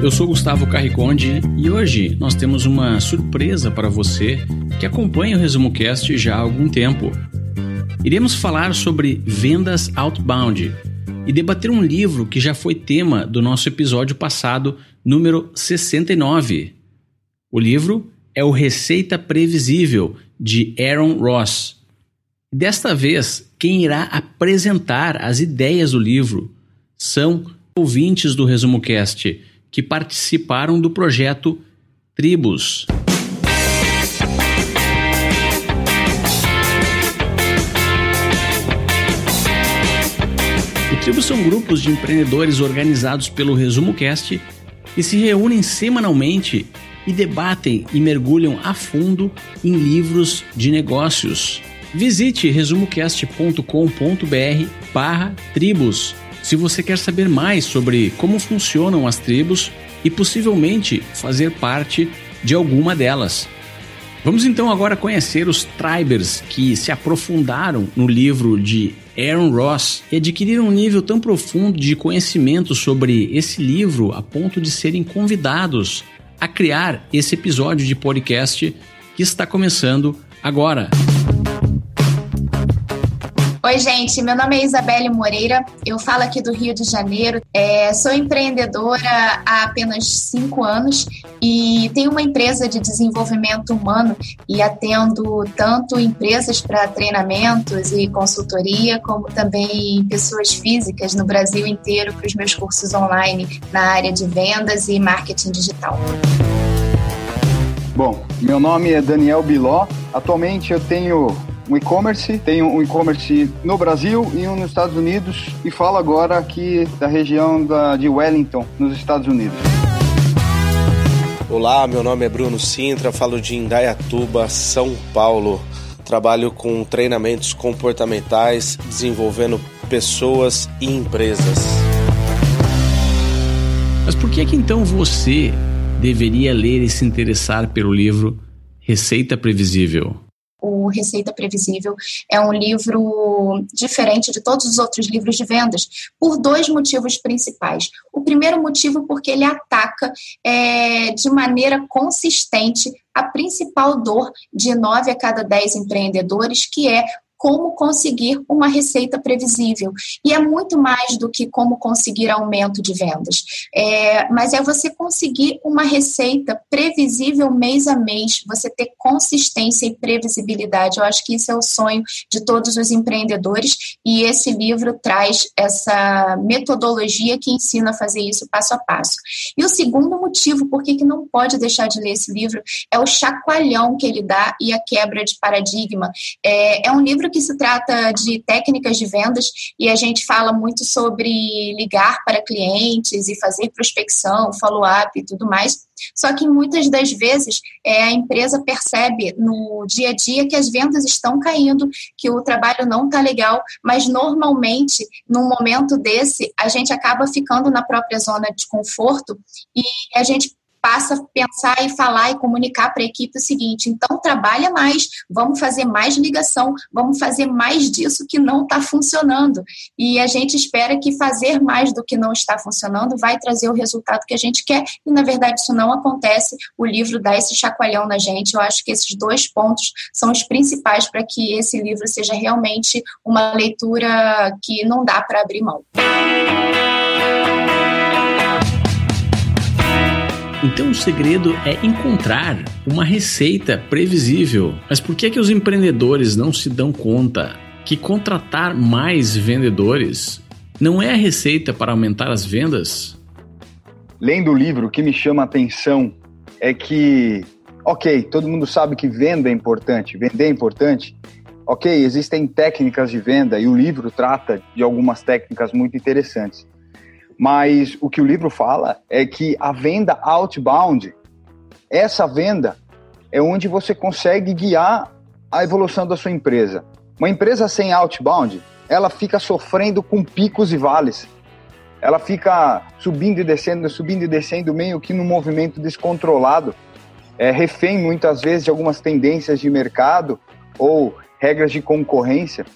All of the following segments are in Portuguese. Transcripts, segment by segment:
eu sou Gustavo Carriconde e hoje nós temos uma surpresa para você que acompanha o Resumo Cast já há algum tempo. Iremos falar sobre vendas outbound e debater um livro que já foi tema do nosso episódio passado, número 69. O livro é O Receita Previsível, de Aaron Ross. Desta vez, quem irá apresentar as ideias do livro são ouvintes do Resumo Cast que participaram do projeto Tribos. O Tribos são grupos de empreendedores organizados pelo Resumo Cast que se reúnem semanalmente e debatem e mergulham a fundo em livros de negócios. Visite resumocast.com.br barra tribos se você quer saber mais sobre como funcionam as tribos e possivelmente fazer parte de alguma delas. Vamos então agora conhecer os tribers que se aprofundaram no livro de Aaron Ross e adquiriram um nível tão profundo de conhecimento sobre esse livro a ponto de serem convidados a criar esse episódio de podcast que está começando agora. Oi, gente. Meu nome é Isabelle Moreira. Eu falo aqui do Rio de Janeiro. É, sou empreendedora há apenas cinco anos e tenho uma empresa de desenvolvimento humano e atendo tanto empresas para treinamentos e consultoria, como também pessoas físicas no Brasil inteiro para os meus cursos online na área de vendas e marketing digital. Bom, meu nome é Daniel Biló. Atualmente eu tenho um e-commerce, tenho um e-commerce no Brasil e um nos Estados Unidos e falo agora aqui da região da, de Wellington, nos Estados Unidos. Olá, meu nome é Bruno Sintra, falo de Indaiatuba, São Paulo. Trabalho com treinamentos comportamentais, desenvolvendo pessoas e empresas. Mas por que é que então você deveria ler e se interessar pelo livro Receita Previsível? Receita Previsível é um livro diferente de todos os outros livros de vendas, por dois motivos principais. O primeiro motivo, porque ele ataca é, de maneira consistente a principal dor de nove a cada dez empreendedores, que é como conseguir uma receita previsível. E é muito mais do que como conseguir aumento de vendas. É, mas é você conseguir uma receita previsível mês a mês, você ter consistência e previsibilidade. Eu acho que isso é o sonho de todos os empreendedores e esse livro traz essa metodologia que ensina a fazer isso passo a passo. E o segundo motivo por que não pode deixar de ler esse livro é o chacoalhão que ele dá e a quebra de paradigma. É, é um livro que se trata de técnicas de vendas e a gente fala muito sobre ligar para clientes e fazer prospecção, follow-up e tudo mais. Só que muitas das vezes é, a empresa percebe no dia a dia que as vendas estão caindo, que o trabalho não está legal, mas normalmente, num momento desse, a gente acaba ficando na própria zona de conforto e a gente passa a pensar e falar e comunicar para a equipe o seguinte: então trabalha mais, vamos fazer mais ligação, vamos fazer mais disso que não está funcionando. E a gente espera que fazer mais do que não está funcionando vai trazer o resultado que a gente quer, e na verdade isso não acontece. O livro dá esse chacoalhão na gente. Eu acho que esses dois pontos são os principais para que esse livro seja realmente uma leitura que não dá para abrir mão. Então o segredo é encontrar uma receita previsível. Mas por que que os empreendedores não se dão conta que contratar mais vendedores não é a receita para aumentar as vendas? Lendo o livro, o que me chama a atenção é que, ok, todo mundo sabe que venda é importante, vender é importante. Ok, existem técnicas de venda e o livro trata de algumas técnicas muito interessantes. Mas o que o livro fala é que a venda outbound, essa venda é onde você consegue guiar a evolução da sua empresa. Uma empresa sem outbound, ela fica sofrendo com picos e vales. Ela fica subindo e descendo, subindo e descendo, meio que num movimento descontrolado, é, refém muitas vezes de algumas tendências de mercado ou regras de concorrência.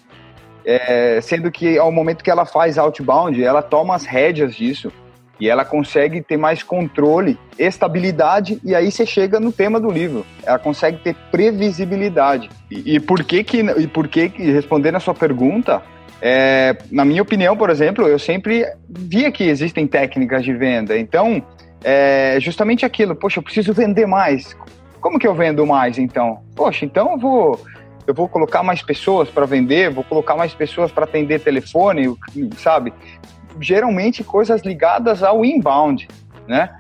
É, sendo que ao momento que ela faz outbound, ela toma as rédeas disso e ela consegue ter mais controle, estabilidade e aí você chega no tema do livro. Ela consegue ter previsibilidade. E, e por que que e por que que respondendo a sua pergunta, é, na minha opinião, por exemplo, eu sempre via que existem técnicas de venda. Então, é justamente aquilo, poxa, eu preciso vender mais. Como que eu vendo mais então? Poxa, então eu vou eu vou colocar mais pessoas para vender, vou colocar mais pessoas para atender telefone, sabe? Geralmente coisas ligadas ao inbound, né?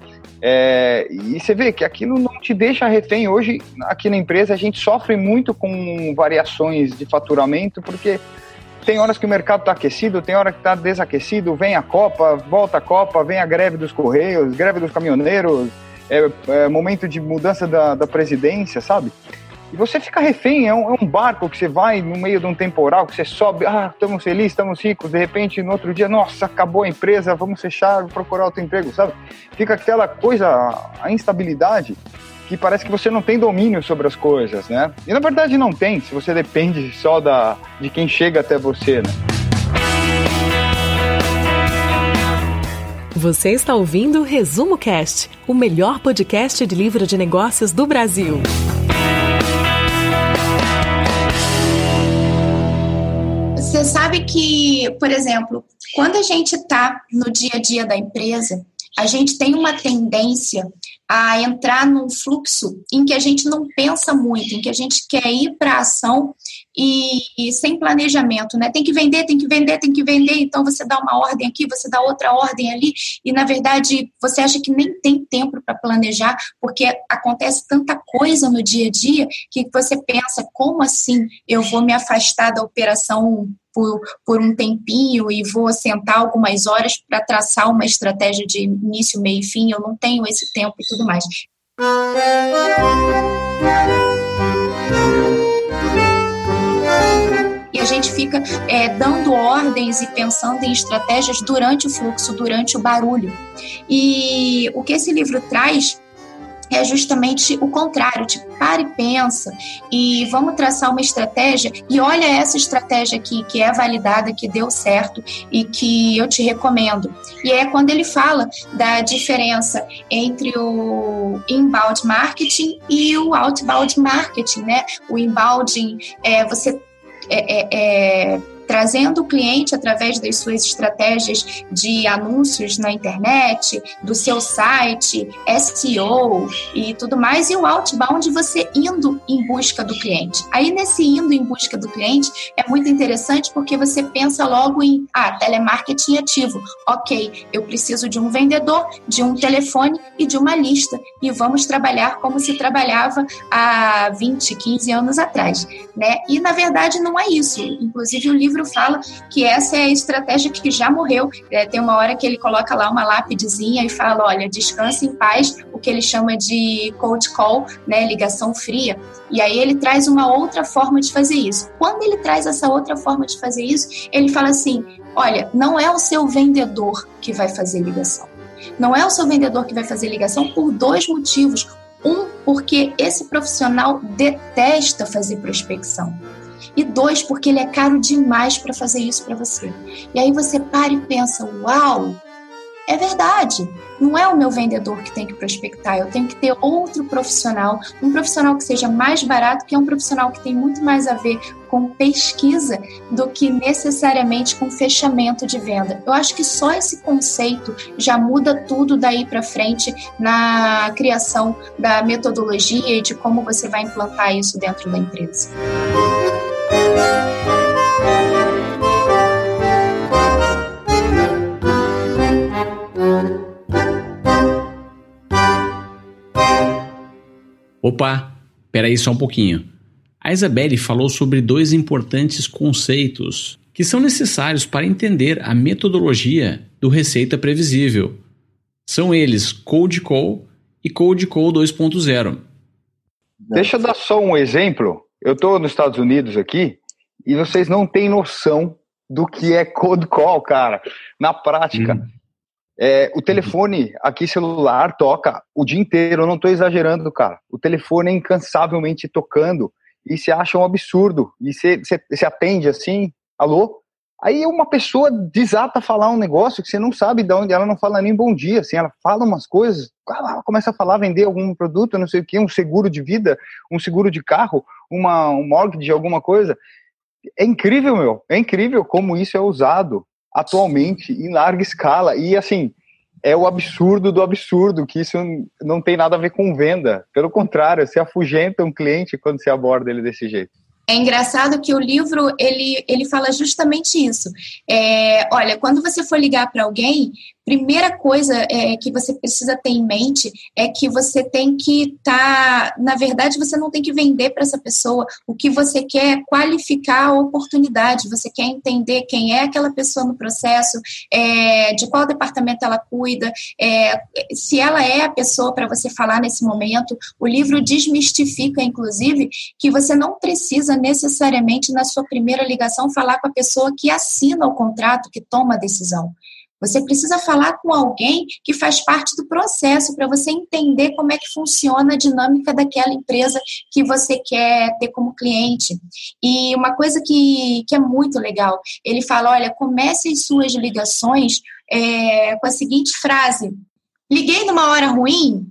É, e você vê que aquilo não te deixa refém. Hoje, aqui na empresa, a gente sofre muito com variações de faturamento, porque tem horas que o mercado está aquecido, tem hora que está desaquecido, vem a Copa, volta a Copa, vem a greve dos Correios, greve dos caminhoneiros, é, é momento de mudança da, da presidência, sabe? E você fica refém, é um, é um, barco que você vai no meio de um temporal, que você sobe, ah, estamos felizes, estamos ricos, de repente no outro dia, nossa, acabou a empresa, vamos fechar, procurar outro emprego, sabe? Fica aquela coisa, a instabilidade, que parece que você não tem domínio sobre as coisas, né? E na verdade não tem, se você depende só da, de quem chega até você, né? Você está ouvindo o Resumo Cast, o melhor podcast de livro de negócios do Brasil. Você sabe que, por exemplo, quando a gente está no dia a dia da empresa, a gente tem uma tendência a entrar num fluxo em que a gente não pensa muito, em que a gente quer ir para a ação e, e, sem planejamento, né? Tem que vender, tem que vender, tem que vender. Então você dá uma ordem aqui, você dá outra ordem ali, e na verdade você acha que nem tem tempo para planejar, porque acontece tanta coisa no dia a dia que você pensa, como assim eu vou me afastar da operação por, por um tempinho e vou sentar algumas horas para traçar uma estratégia de início, meio e fim, eu não tenho esse tempo e tudo mais. E a gente fica é, dando ordens e pensando em estratégias durante o fluxo, durante o barulho. E o que esse livro traz é justamente o contrário, tipo, para e pensa e vamos traçar uma estratégia e olha essa estratégia aqui que é validada, que deu certo e que eu te recomendo. E é quando ele fala da diferença entre o inbound marketing e o outbound marketing, né? O inbound é você é, é, é trazendo o cliente através das suas estratégias de anúncios na internet, do seu site, SEO e tudo mais, e o outbound você indo em busca do cliente. Aí nesse indo em busca do cliente é muito interessante porque você pensa logo em ah, telemarketing ativo. Ok, eu preciso de um vendedor, de um telefone e de uma lista. E vamos trabalhar como se trabalhava há 20, 15 anos atrás. Né? E na verdade não é isso. Inclusive o livro livro fala que essa é a estratégia que já morreu. É, tem uma hora que ele coloca lá uma lápidezinha e fala: olha, descanse em paz, o que ele chama de cold call, né, ligação fria. E aí ele traz uma outra forma de fazer isso. Quando ele traz essa outra forma de fazer isso, ele fala assim: olha, não é o seu vendedor que vai fazer ligação. Não é o seu vendedor que vai fazer ligação por dois motivos. Um, porque esse profissional detesta fazer prospecção e dois, porque ele é caro demais para fazer isso para você. E aí você para e pensa: uau, é verdade. Não é o meu vendedor que tem que prospectar, eu tenho que ter outro profissional, um profissional que seja mais barato, que é um profissional que tem muito mais a ver com pesquisa do que necessariamente com fechamento de venda. Eu acho que só esse conceito já muda tudo daí para frente na criação da metodologia e de como você vai implantar isso dentro da empresa. Opa, peraí só um pouquinho. A Isabelle falou sobre dois importantes conceitos que são necessários para entender a metodologia do Receita Previsível. São eles Code Call e Code Call 2.0. Deixa eu dar só um exemplo. Eu estou nos Estados Unidos aqui e vocês não têm noção do que é Code Call, cara. Na prática, hum. É, o telefone aqui celular toca o dia inteiro, eu não estou exagerando, cara. O telefone é incansavelmente tocando e se acha um absurdo. E você atende assim, alô? Aí uma pessoa desata a falar um negócio que você não sabe de onde, ela não fala nem bom dia, assim, ela fala umas coisas, ela começa a falar, vender algum produto, não sei o que, um seguro de vida, um seguro de carro, uma, um mortgage, alguma coisa. É incrível, meu, é incrível como isso é usado atualmente em larga escala. E assim, é o absurdo do absurdo, que isso não tem nada a ver com venda. Pelo contrário, você afugenta um cliente quando você aborda ele desse jeito. É engraçado que o livro ele, ele fala justamente isso. É, olha, quando você for ligar para alguém, primeira coisa é, que você precisa ter em mente é que você tem que estar, tá, na verdade, você não tem que vender para essa pessoa. O que você quer é qualificar a oportunidade. Você quer entender quem é aquela pessoa no processo, é, de qual departamento ela cuida, é, se ela é a pessoa para você falar nesse momento. O livro desmistifica, inclusive, que você não precisa necessariamente na sua primeira ligação falar com a pessoa que assina o contrato, que toma a decisão. Você precisa falar com alguém que faz parte do processo para você entender como é que funciona a dinâmica daquela empresa que você quer ter como cliente. E uma coisa que, que é muito legal, ele fala: olha, comece as suas ligações é, com a seguinte frase: liguei numa hora ruim.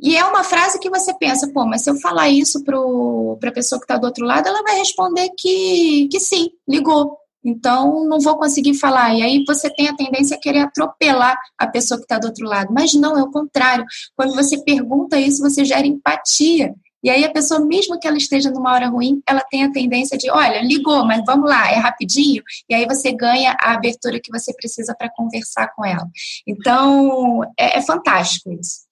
E é uma frase que você pensa, pô, mas se eu falar isso para a pessoa que está do outro lado, ela vai responder que, que sim, ligou. Então, não vou conseguir falar. E aí você tem a tendência a querer atropelar a pessoa que está do outro lado. Mas não, é o contrário. Quando você pergunta isso, você gera empatia. E aí a pessoa, mesmo que ela esteja numa hora ruim, ela tem a tendência de, olha, ligou, mas vamos lá, é rapidinho. E aí você ganha a abertura que você precisa para conversar com ela. Então, é, é fantástico isso.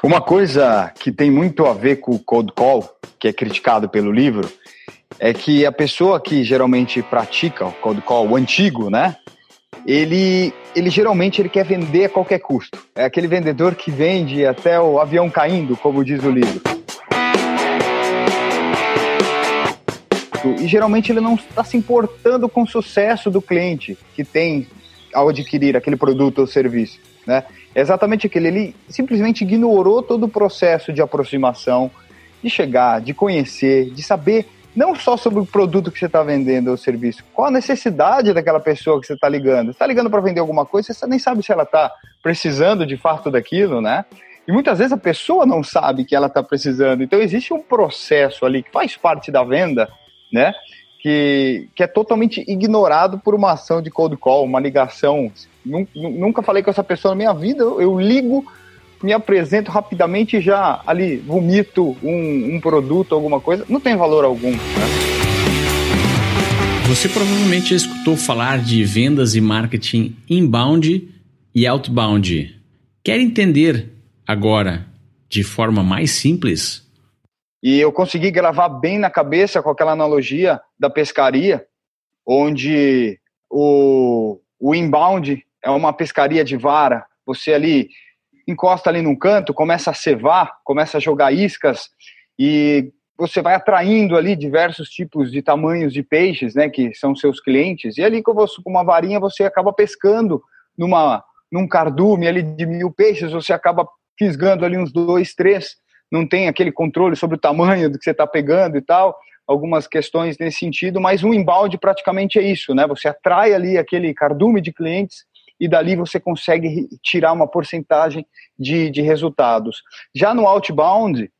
Uma coisa que tem muito a ver com o cold call, que é criticado pelo livro, é que a pessoa que geralmente pratica o cold call, o antigo, né? Ele, ele geralmente ele quer vender a qualquer custo. É aquele vendedor que vende até o avião caindo, como diz o livro. E geralmente ele não está se importando com o sucesso do cliente que tem ao adquirir aquele produto ou serviço. Né? É exatamente aquele. Ele simplesmente ignorou todo o processo de aproximação, de chegar, de conhecer, de saber não só sobre o produto que você está vendendo ou serviço, qual a necessidade daquela pessoa que você está ligando. Você está ligando para vender alguma coisa, você nem sabe se ela está precisando de fato daquilo, né? E muitas vezes a pessoa não sabe que ela está precisando. Então existe um processo ali que faz parte da venda, né? Que, que é totalmente ignorado por uma ação de cold call, uma ligação. Nunca falei com essa pessoa na minha vida, eu ligo me apresento rapidamente e já ali vomito um, um produto, alguma coisa, não tem valor algum. Né? Você provavelmente já escutou falar de vendas e marketing inbound e outbound. Quer entender agora de forma mais simples? E eu consegui gravar bem na cabeça com aquela analogia da pescaria, onde o, o inbound é uma pescaria de vara. Você ali encosta ali num canto, começa a cevar, começa a jogar iscas e você vai atraindo ali diversos tipos de tamanhos de peixes, né, que são seus clientes. E ali com uma varinha você acaba pescando numa num cardume ali de mil peixes, você acaba fisgando ali uns dois, três. Não tem aquele controle sobre o tamanho do que você está pegando e tal. Algumas questões nesse sentido, mas um embalde praticamente é isso, né? Você atrai ali aquele cardume de clientes e dali você consegue tirar uma porcentagem de, de resultados. Já no outbound,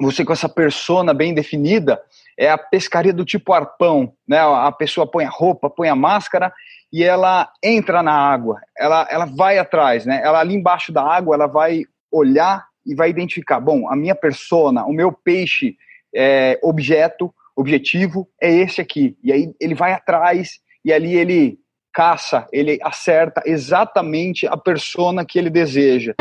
você com essa persona bem definida, é a pescaria do tipo arpão, né? A pessoa põe a roupa, põe a máscara e ela entra na água, ela, ela vai atrás, né? Ela ali embaixo da água, ela vai olhar e vai identificar, bom, a minha persona, o meu peixe é, objeto, objetivo é esse aqui. E aí ele vai atrás e ali ele caça, ele acerta exatamente a persona que ele deseja.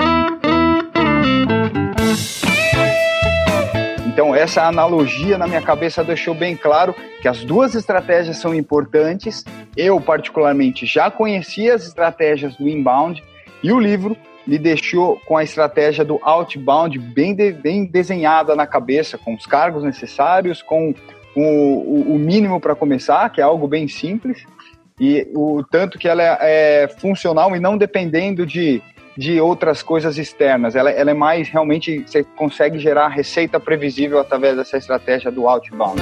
Então essa analogia na minha cabeça deixou bem claro que as duas estratégias são importantes. Eu, particularmente, já conhecia as estratégias do inbound e o livro me deixou com a estratégia do outbound bem, de, bem desenhada na cabeça, com os cargos necessários, com o, o mínimo para começar, que é algo bem simples, e o tanto que ela é, é funcional e não dependendo de, de outras coisas externas. Ela, ela é mais realmente, você consegue gerar receita previsível através dessa estratégia do outbound.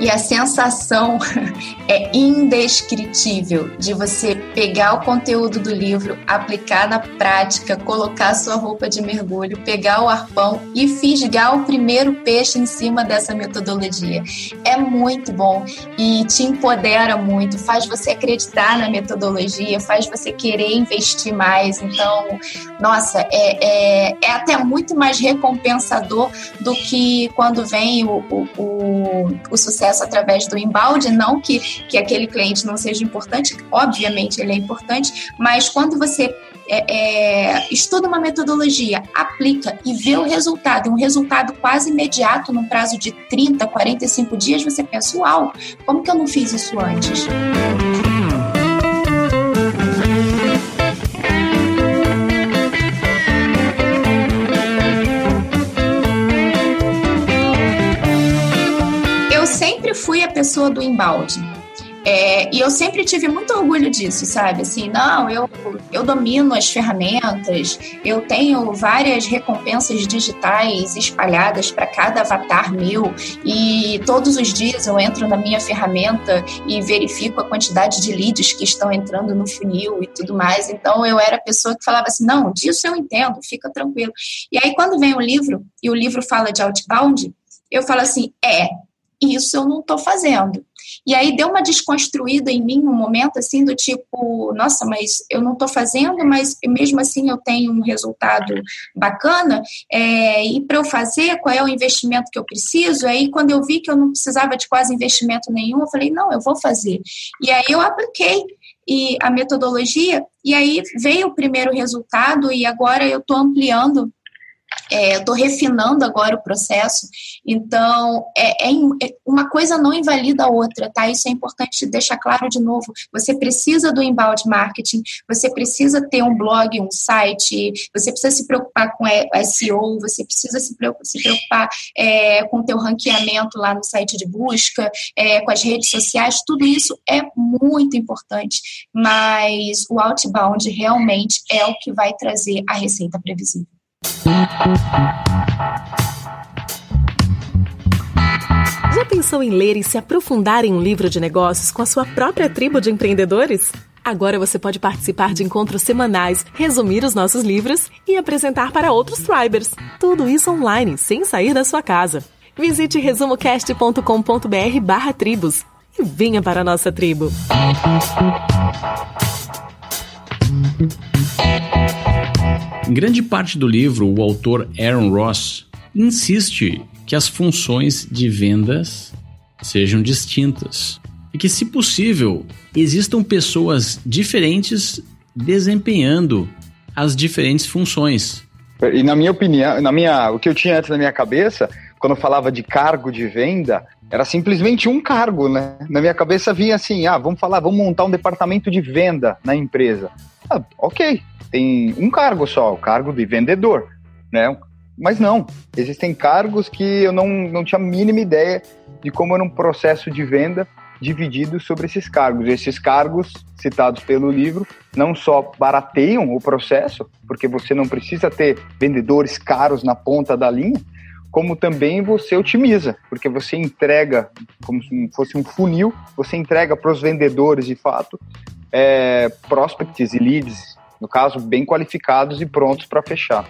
E a sensação é indescritível de você pegar o conteúdo do livro, aplicar na prática, colocar sua roupa de mergulho, pegar o arpão e fisgar o primeiro peixe em cima dessa metodologia. É muito bom e te empodera muito, faz você acreditar na metodologia, faz você querer investir mais. Então, nossa, é, é, é até muito mais recompensador do que quando vem o, o, o, o sucesso acesso através do embalde, não que, que aquele cliente não seja importante, obviamente ele é importante, mas quando você é, é, estuda uma metodologia, aplica e vê o resultado, um resultado quase imediato, num prazo de 30, 45 dias, você pensa, uau, como que eu não fiz isso antes? Fui a pessoa do embalde. É, e eu sempre tive muito orgulho disso, sabe? Assim, não, eu, eu domino as ferramentas, eu tenho várias recompensas digitais espalhadas para cada avatar meu, e todos os dias eu entro na minha ferramenta e verifico a quantidade de leads que estão entrando no funil e tudo mais. Então eu era a pessoa que falava assim: não, disso eu entendo, fica tranquilo. E aí, quando vem o livro, e o livro fala de outbound, eu falo assim: é, isso eu não estou fazendo. E aí deu uma desconstruída em mim um momento assim do tipo, nossa, mas eu não estou fazendo, mas mesmo assim eu tenho um resultado bacana. É, e para eu fazer, qual é o investimento que eu preciso? Aí quando eu vi que eu não precisava de quase investimento nenhum, eu falei, não, eu vou fazer. E aí eu apliquei e a metodologia, e aí veio o primeiro resultado, e agora eu estou ampliando é, estou refinando agora o processo, então é, é, é, uma coisa não invalida a outra, tá? Isso é importante deixar claro de novo. Você precisa do inbound marketing, você precisa ter um blog, um site, você precisa se preocupar com SEO, você precisa se preocupar, se preocupar é, com o teu ranqueamento lá no site de busca, é, com as redes sociais, tudo isso é muito importante, mas o outbound realmente é o que vai trazer a receita previsível. Já pensou em ler e se aprofundar em um livro de negócios com a sua própria tribo de empreendedores? Agora você pode participar de encontros semanais, resumir os nossos livros e apresentar para outros Tribers. Tudo isso online, sem sair da sua casa. Visite resumocast.com.br barra tribos e venha para a nossa tribo. Em grande parte do livro, o autor Aaron Ross insiste que as funções de vendas sejam distintas e que, se possível, existam pessoas diferentes desempenhando as diferentes funções. E na minha opinião, na minha, o que eu tinha antes na minha cabeça, quando eu falava de cargo de venda, era simplesmente um cargo, né? Na minha cabeça vinha assim, ah, vamos falar, vamos montar um departamento de venda na empresa. Ah, ok, tem um cargo só, o cargo de vendedor, né? Mas não, existem cargos que eu não, não tinha a mínima ideia de como era um processo de venda dividido sobre esses cargos. Esses cargos citados pelo livro não só barateiam o processo, porque você não precisa ter vendedores caros na ponta da linha, como também você otimiza, porque você entrega, como se fosse um funil, você entrega para os vendedores de fato é, prospects e leads no caso, bem qualificados e prontos para fechar.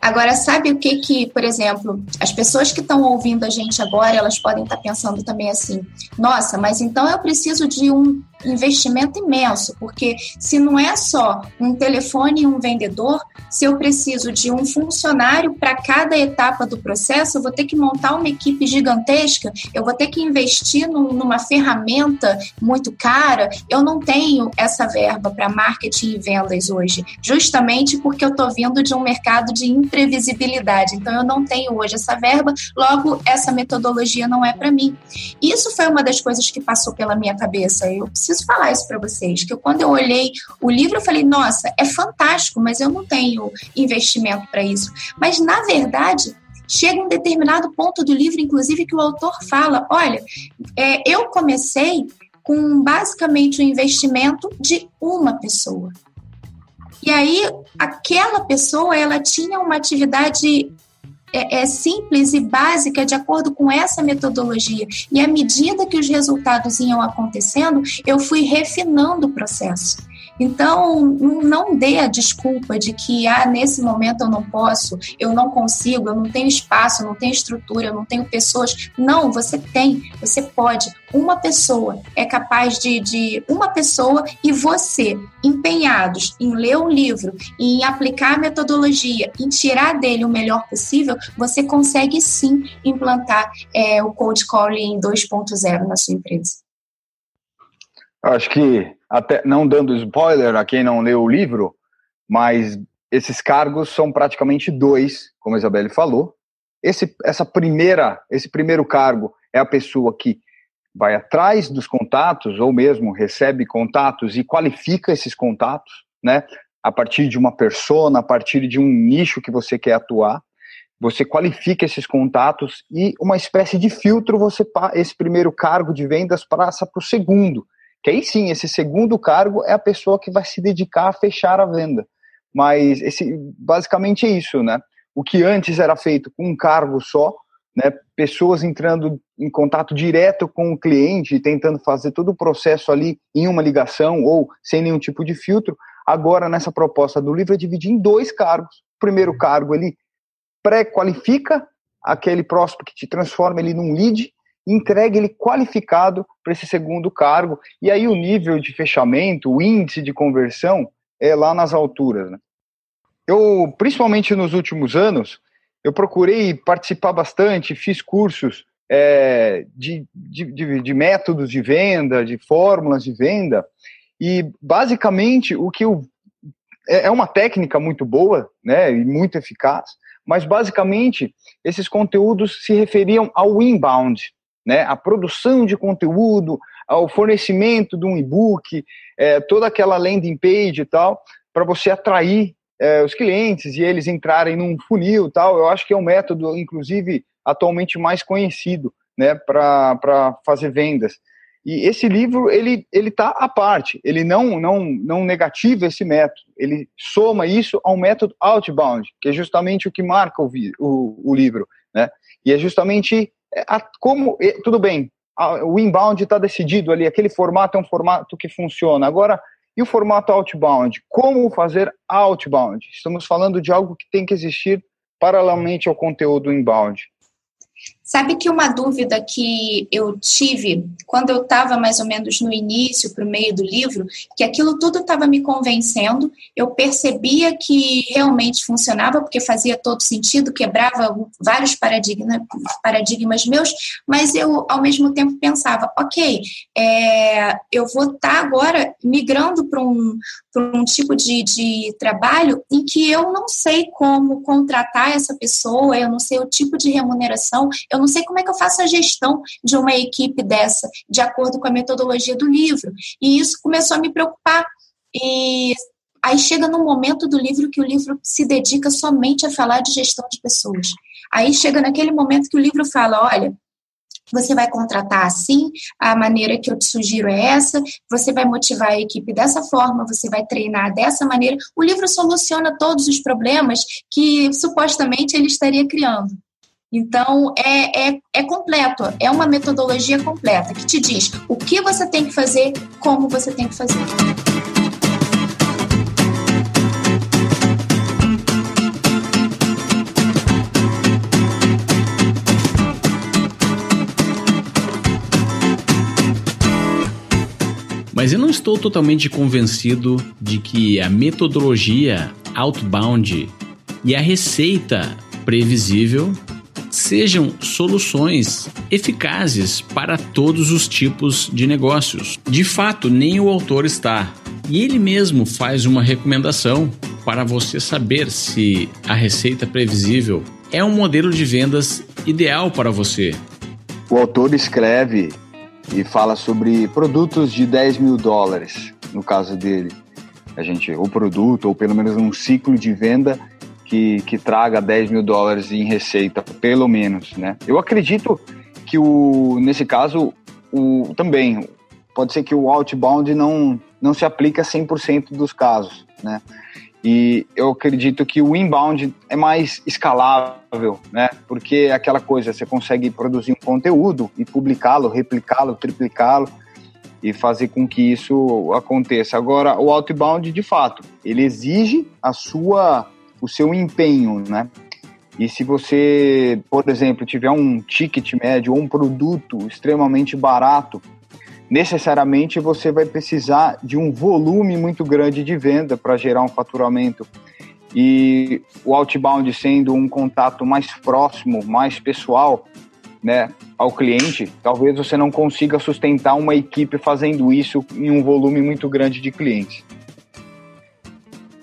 Agora, sabe o que que, por exemplo, as pessoas que estão ouvindo a gente agora, elas podem estar tá pensando também assim, nossa, mas então eu preciso de um investimento imenso, porque se não é só um telefone e um vendedor, se eu preciso de um funcionário para cada etapa do processo, eu vou ter que montar uma equipe gigantesca, eu vou ter que investir num, numa ferramenta muito cara. Eu não tenho essa verba para marketing e vendas hoje, justamente porque eu estou vindo de um mercado de imprevisibilidade. Então, eu não tenho hoje essa verba, logo, essa metodologia não é para mim. Isso foi uma das coisas que passou pela minha cabeça. Eu preciso falar isso para vocês, que quando eu olhei o livro, eu falei, nossa, é fantástico, mas eu não tenho investimento para isso. Mas, na verdade, chega um determinado ponto do livro, inclusive, que o autor fala: olha, é, eu comecei com basicamente o investimento de uma pessoa. E aí, aquela pessoa, ela tinha uma atividade é, é, simples e básica de acordo com essa metodologia. E à medida que os resultados iam acontecendo, eu fui refinando o processo. Então, não dê a desculpa de que, ah, nesse momento eu não posso, eu não consigo, eu não tenho espaço, eu não tenho estrutura, eu não tenho pessoas. Não, você tem, você pode. Uma pessoa é capaz de, de uma pessoa e você, empenhados em ler um livro, em aplicar a metodologia, em tirar dele o melhor possível, você consegue sim implantar é, o cold calling 2.0 na sua empresa. Acho que até não dando spoiler a quem não leu o livro, mas esses cargos são praticamente dois, como a Isabelle falou. Esse, essa primeira, esse primeiro cargo é a pessoa que vai atrás dos contatos ou mesmo recebe contatos e qualifica esses contatos, né? A partir de uma persona, a partir de um nicho que você quer atuar, você qualifica esses contatos e uma espécie de filtro você esse primeiro cargo de vendas passa para o segundo, que aí sim, esse segundo cargo é a pessoa que vai se dedicar a fechar a venda. Mas esse, basicamente é isso, né? O que antes era feito com um cargo só, né? Pessoas entrando em contato direto com o cliente, tentando fazer todo o processo ali em uma ligação ou sem nenhum tipo de filtro. Agora, nessa proposta do livro, é dividir em dois cargos. O primeiro cargo, ele pré-qualifica aquele próximo que te transforma ele num lead, entregue ele qualificado para esse segundo cargo, e aí o nível de fechamento, o índice de conversão é lá nas alturas. Né? Eu, principalmente nos últimos anos, eu procurei participar bastante, fiz cursos é, de, de, de, de métodos de venda, de fórmulas de venda, e basicamente o que eu é, é uma técnica muito boa, né, e muito eficaz, mas basicamente esses conteúdos se referiam ao inbound, né, a produção de conteúdo, ao fornecimento de um e-book, é, toda aquela landing page e tal, para você atrair é, os clientes e eles entrarem num funil tal. Eu acho que é um método, inclusive, atualmente mais conhecido né, para fazer vendas. E esse livro ele ele está à parte, ele não não não negativa esse método, ele soma isso ao método outbound, que é justamente o que marca o, o, o livro, né? E é justamente como tudo bem, o inbound está decidido ali, aquele formato é um formato que funciona. Agora, e o formato outbound? Como fazer outbound? Estamos falando de algo que tem que existir paralelamente ao conteúdo inbound. Sabe que uma dúvida que eu tive quando eu estava mais ou menos no início, para o meio do livro, que aquilo tudo estava me convencendo, eu percebia que realmente funcionava, porque fazia todo sentido, quebrava vários paradigmas, paradigmas meus, mas eu, ao mesmo tempo, pensava: ok, é, eu vou estar tá agora migrando para um, um tipo de, de trabalho em que eu não sei como contratar essa pessoa, eu não sei o tipo de remuneração, eu não sei como é que eu faço a gestão de uma equipe dessa, de acordo com a metodologia do livro. E isso começou a me preocupar. E aí chega no momento do livro que o livro se dedica somente a falar de gestão de pessoas. Aí chega naquele momento que o livro fala: olha, você vai contratar assim, a maneira que eu te sugiro é essa, você vai motivar a equipe dessa forma, você vai treinar dessa maneira. O livro soluciona todos os problemas que supostamente ele estaria criando. Então, é, é, é completo, é uma metodologia completa que te diz o que você tem que fazer, como você tem que fazer. Mas eu não estou totalmente convencido de que a metodologia outbound e a receita previsível sejam soluções eficazes para todos os tipos de negócios. De fato, nem o autor está. E ele mesmo faz uma recomendação para você saber se a receita previsível é um modelo de vendas ideal para você. O autor escreve e fala sobre produtos de 10 mil dólares, no caso dele. A gente, o produto, ou pelo menos um ciclo de venda que, que traga 10 mil dólares em receita, pelo menos, né? Eu acredito que o, nesse caso, o, também, pode ser que o outbound não, não se a 100% dos casos, né? E eu acredito que o inbound é mais escalável, né? Porque é aquela coisa, você consegue produzir um conteúdo e publicá-lo, replicá-lo, triplicá-lo e fazer com que isso aconteça. Agora, o outbound, de fato, ele exige a sua o seu empenho, né? E se você, por exemplo, tiver um ticket médio ou um produto extremamente barato, necessariamente você vai precisar de um volume muito grande de venda para gerar um faturamento. E o outbound sendo um contato mais próximo, mais pessoal, né, ao cliente, talvez você não consiga sustentar uma equipe fazendo isso em um volume muito grande de clientes.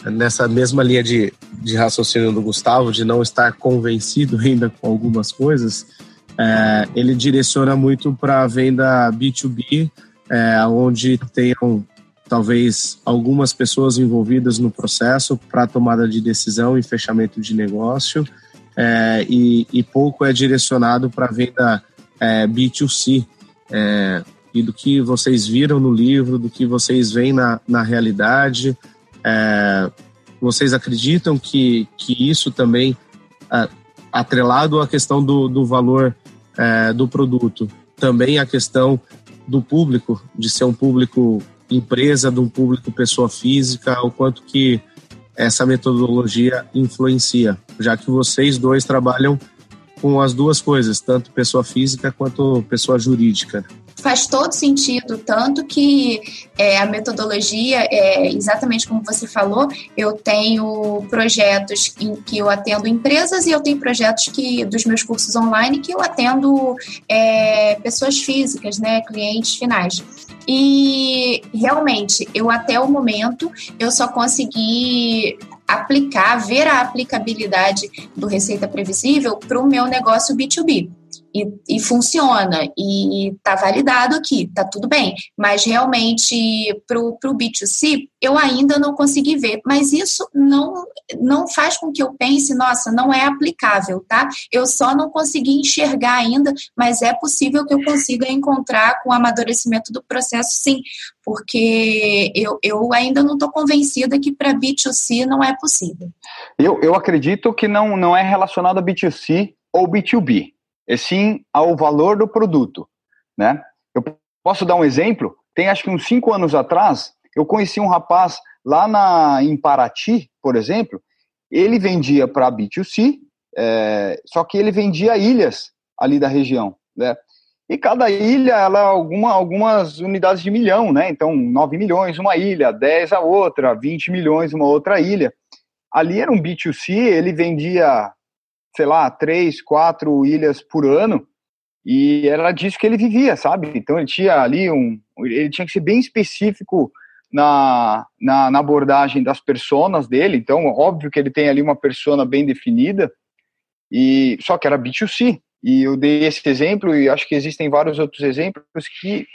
Nessa mesma linha de, de raciocínio do Gustavo, de não estar convencido ainda com algumas coisas, é, ele direciona muito para a venda B2B, é, onde tenham talvez algumas pessoas envolvidas no processo para tomada de decisão e fechamento de negócio, é, e, e, pouco é direcionado para a venda é, B2C. É, e do que vocês viram no livro, do que vocês veem na, na realidade, é, vocês acreditam que, que isso também, é, atrelado à questão do, do valor é, do produto, também a questão do público, de ser um público empresa, de um público pessoa física, o quanto que essa metodologia influencia, já que vocês dois trabalham com as duas coisas, tanto pessoa física quanto pessoa jurídica faz todo sentido, tanto que é, a metodologia, é, exatamente como você falou, eu tenho projetos em que eu atendo empresas e eu tenho projetos que dos meus cursos online que eu atendo é, pessoas físicas, né, clientes finais. E realmente, eu até o momento eu só consegui aplicar, ver a aplicabilidade do Receita Previsível para o meu negócio B2B e, e funciona e está validado aqui, está tudo bem. Mas realmente para o B2C eu ainda não consegui ver. Mas isso não, não faz com que eu pense, nossa, não é aplicável, tá? Eu só não consegui enxergar ainda, mas é possível que eu consiga encontrar com o amadurecimento do processo, sim, porque eu, eu ainda não estou convencida que para B2C não é possível. Eu, eu acredito que não, não é relacionado a B2C ou B2B e sim ao valor do produto, né? Eu posso dar um exemplo? Tem acho que uns cinco anos atrás, eu conheci um rapaz lá na, em Paraty, por exemplo, ele vendia para B2C, é, só que ele vendia ilhas ali da região, né? E cada ilha, ela alguma, algumas unidades de milhão, né? Então, 9 milhões uma ilha, 10 a outra, 20 milhões uma outra ilha. Ali era um B2C, ele vendia sei lá, três, quatro ilhas por ano, e era disso que ele vivia, sabe? Então ele tinha ali um. Ele tinha que ser bem específico na, na, na abordagem das personas dele, então, óbvio que ele tem ali uma persona bem definida, e só que era B2C. E eu dei esse exemplo, e acho que existem vários outros exemplos que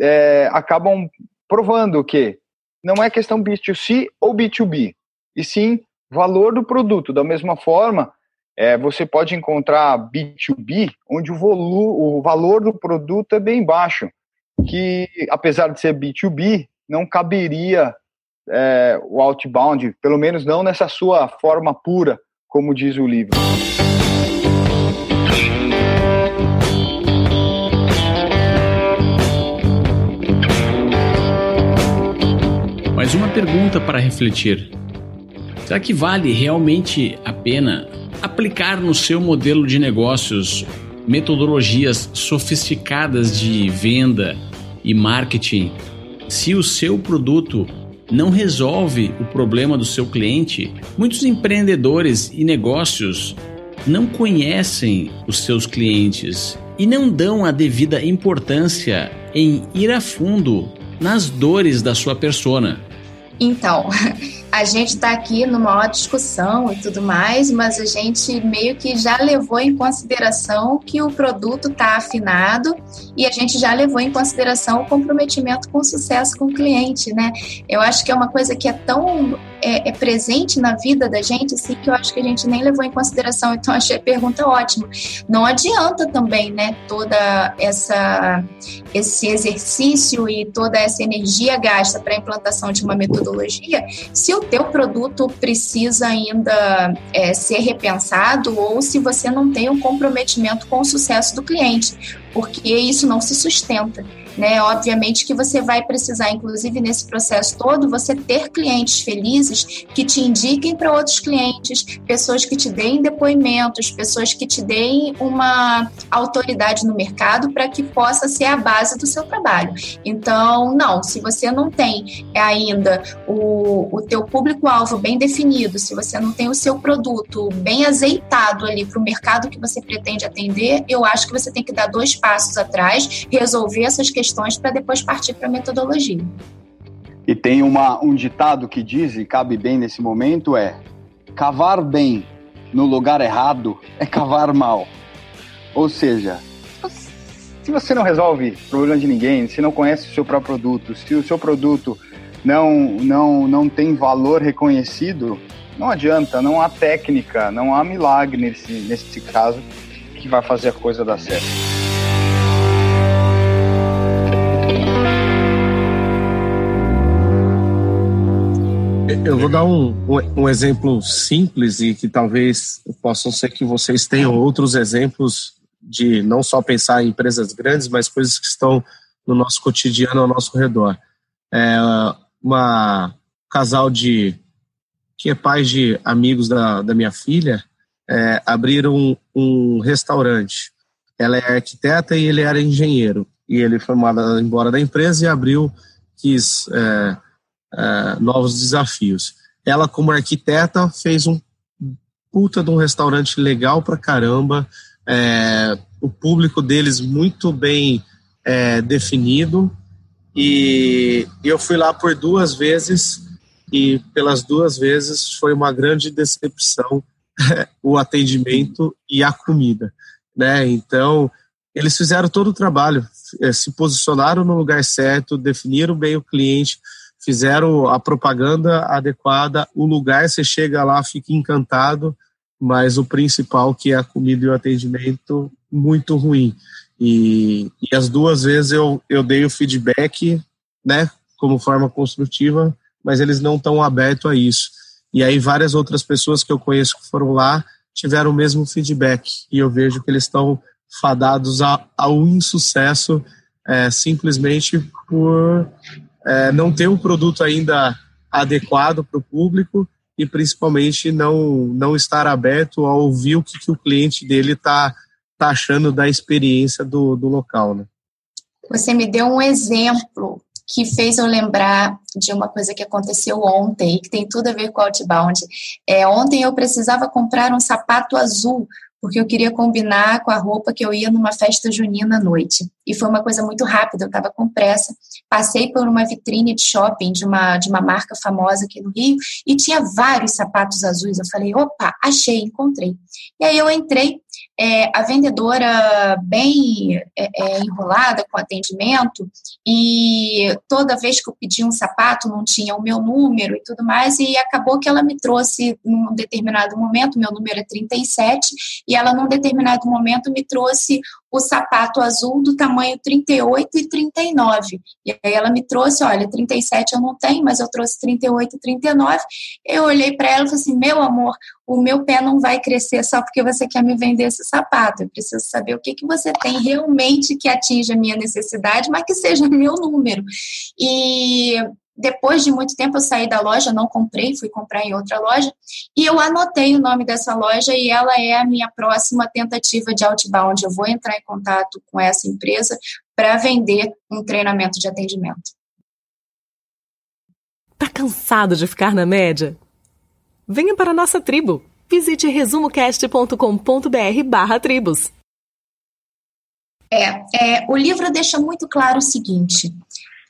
é, acabam provando que não é questão B2C ou B2B, e sim valor do produto. Da mesma forma, é, você pode encontrar B2B, onde o, volu o valor do produto é bem baixo, que apesar de ser B2B, não caberia é, o outbound, pelo menos não nessa sua forma pura, como diz o livro. Mais uma pergunta para refletir. Será que vale realmente a pena aplicar no seu modelo de negócios metodologias sofisticadas de venda e marketing se o seu produto não resolve o problema do seu cliente, muitos empreendedores e negócios não conhecem os seus clientes e não dão a devida importância em ir a fundo nas dores da sua persona. Então, a gente está aqui numa maior discussão e tudo mais, mas a gente meio que já levou em consideração que o produto está afinado e a gente já levou em consideração o comprometimento com o sucesso com o cliente, né? Eu acho que é uma coisa que é tão é, é, presente na vida da gente, assim, que eu acho que a gente nem levou em consideração. Então, achei a pergunta ótima. Não adianta também, né, toda essa esse exercício e toda essa energia gasta para a implantação de uma metodologia, se o teu produto precisa ainda é, ser repensado ou se você não tem um comprometimento com o sucesso do cliente, porque isso não se sustenta né? Obviamente que você vai precisar, inclusive nesse processo todo, você ter clientes felizes que te indiquem para outros clientes, pessoas que te deem depoimentos, pessoas que te deem uma autoridade no mercado para que possa ser a base do seu trabalho. Então, não, se você não tem ainda o, o teu público-alvo bem definido, se você não tem o seu produto bem azeitado ali para o mercado que você pretende atender, eu acho que você tem que dar dois passos atrás, resolver essas questões questões para depois partir para a metodologia. E tem uma, um ditado que diz, e cabe bem nesse momento, é cavar bem no lugar errado é cavar mal. Ou seja, se você não resolve problema de ninguém, se não conhece o seu próprio produto, se o seu produto não, não, não tem valor reconhecido, não adianta, não há técnica, não há milagre nesse, nesse caso que vai fazer a coisa dar certo. Eu vou dar um, um, exemplo simples e que talvez possam ser que vocês tenham outros exemplos de não só pensar em empresas grandes, mas coisas que estão no nosso cotidiano ao nosso redor. É uma casal de que é pai de amigos da, da minha filha é, abriram um, um, restaurante. Ela é arquiteta e ele era engenheiro e ele foi embora da empresa e abriu quis é, uh, novos desafios. Ela, como arquiteta, fez um puta de um restaurante legal pra caramba, é, o público deles muito bem é, definido, e eu fui lá por duas vezes, e pelas duas vezes foi uma grande decepção o atendimento e a comida, né? Então, eles fizeram todo o trabalho, se posicionaram no lugar certo, definiram bem o cliente, fizeram a propaganda adequada, o lugar você chega lá, fica encantado, mas o principal que é a comida e o atendimento muito ruim. E, e as duas vezes eu, eu dei o feedback, né, como forma construtiva, mas eles não estão abertos a isso. E aí várias outras pessoas que eu conheço que foram lá tiveram o mesmo feedback e eu vejo que eles estão fadados ao insucesso é, simplesmente por é, não ter um produto ainda adequado para o público e principalmente não, não estar aberto a ouvir o que, que o cliente dele está tá achando da experiência do, do local. Né? Você me deu um exemplo que fez eu lembrar de uma coisa que aconteceu ontem, que tem tudo a ver com Outbound. É, ontem eu precisava comprar um sapato azul porque eu queria combinar com a roupa que eu ia numa festa junina à noite. E foi uma coisa muito rápida, eu estava com pressa. Passei por uma vitrine de shopping de uma, de uma marca famosa aqui no Rio e tinha vários sapatos azuis. Eu falei, opa, achei, encontrei. E aí eu entrei, é, a vendedora bem é, é, enrolada com atendimento e toda vez que eu pedi um sapato não tinha o meu número e tudo mais e acabou que ela me trouxe num determinado momento, meu número é 37 e ela num determinado momento me trouxe o sapato azul do tamanho 38 e 39. E aí ela me trouxe, olha, 37 eu não tenho, mas eu trouxe 38 e 39. Eu olhei para ela e falei assim: "Meu amor, o meu pé não vai crescer só porque você quer me vender esse sapato. Eu preciso saber o que que você tem realmente que atinja a minha necessidade, mas que seja meu número". E depois de muito tempo eu saí da loja, não comprei, fui comprar em outra loja, e eu anotei o nome dessa loja e ela é a minha próxima tentativa de outbound. Eu vou entrar em contato com essa empresa para vender um treinamento de atendimento. Tá cansado de ficar na média? Venha para a nossa tribo. Visite resumocast.com.br barra tribos. É, é, o livro deixa muito claro o seguinte: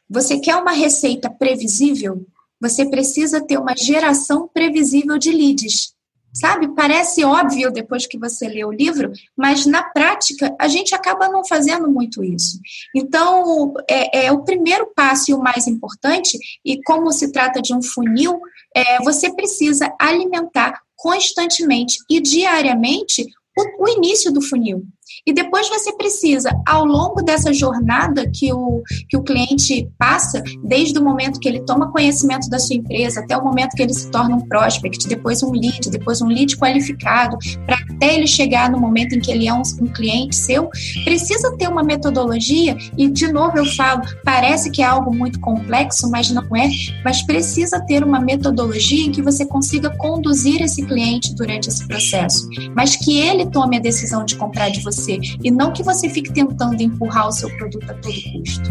você quer uma receita previsível? Você precisa ter uma geração previsível de leads. Sabe? Parece óbvio depois que você lê o livro, mas na prática a gente acaba não fazendo muito isso. Então, é, é o primeiro passo e o mais importante, e como se trata de um funil, é, você precisa alimentar constantemente e diariamente o, o início do funil. E depois você precisa, ao longo dessa jornada que o, que o cliente passa, desde o momento que ele toma conhecimento da sua empresa até o momento que ele se torna um prospect, depois um lead, depois um lead qualificado, para até ele chegar no momento em que ele é um, um cliente seu, precisa ter uma metodologia, e de novo eu falo, parece que é algo muito complexo, mas não é, mas precisa ter uma metodologia em que você consiga conduzir esse cliente durante esse processo, mas que ele tome a decisão de comprar de você você e não que você fique tentando empurrar o seu produto a todo custo.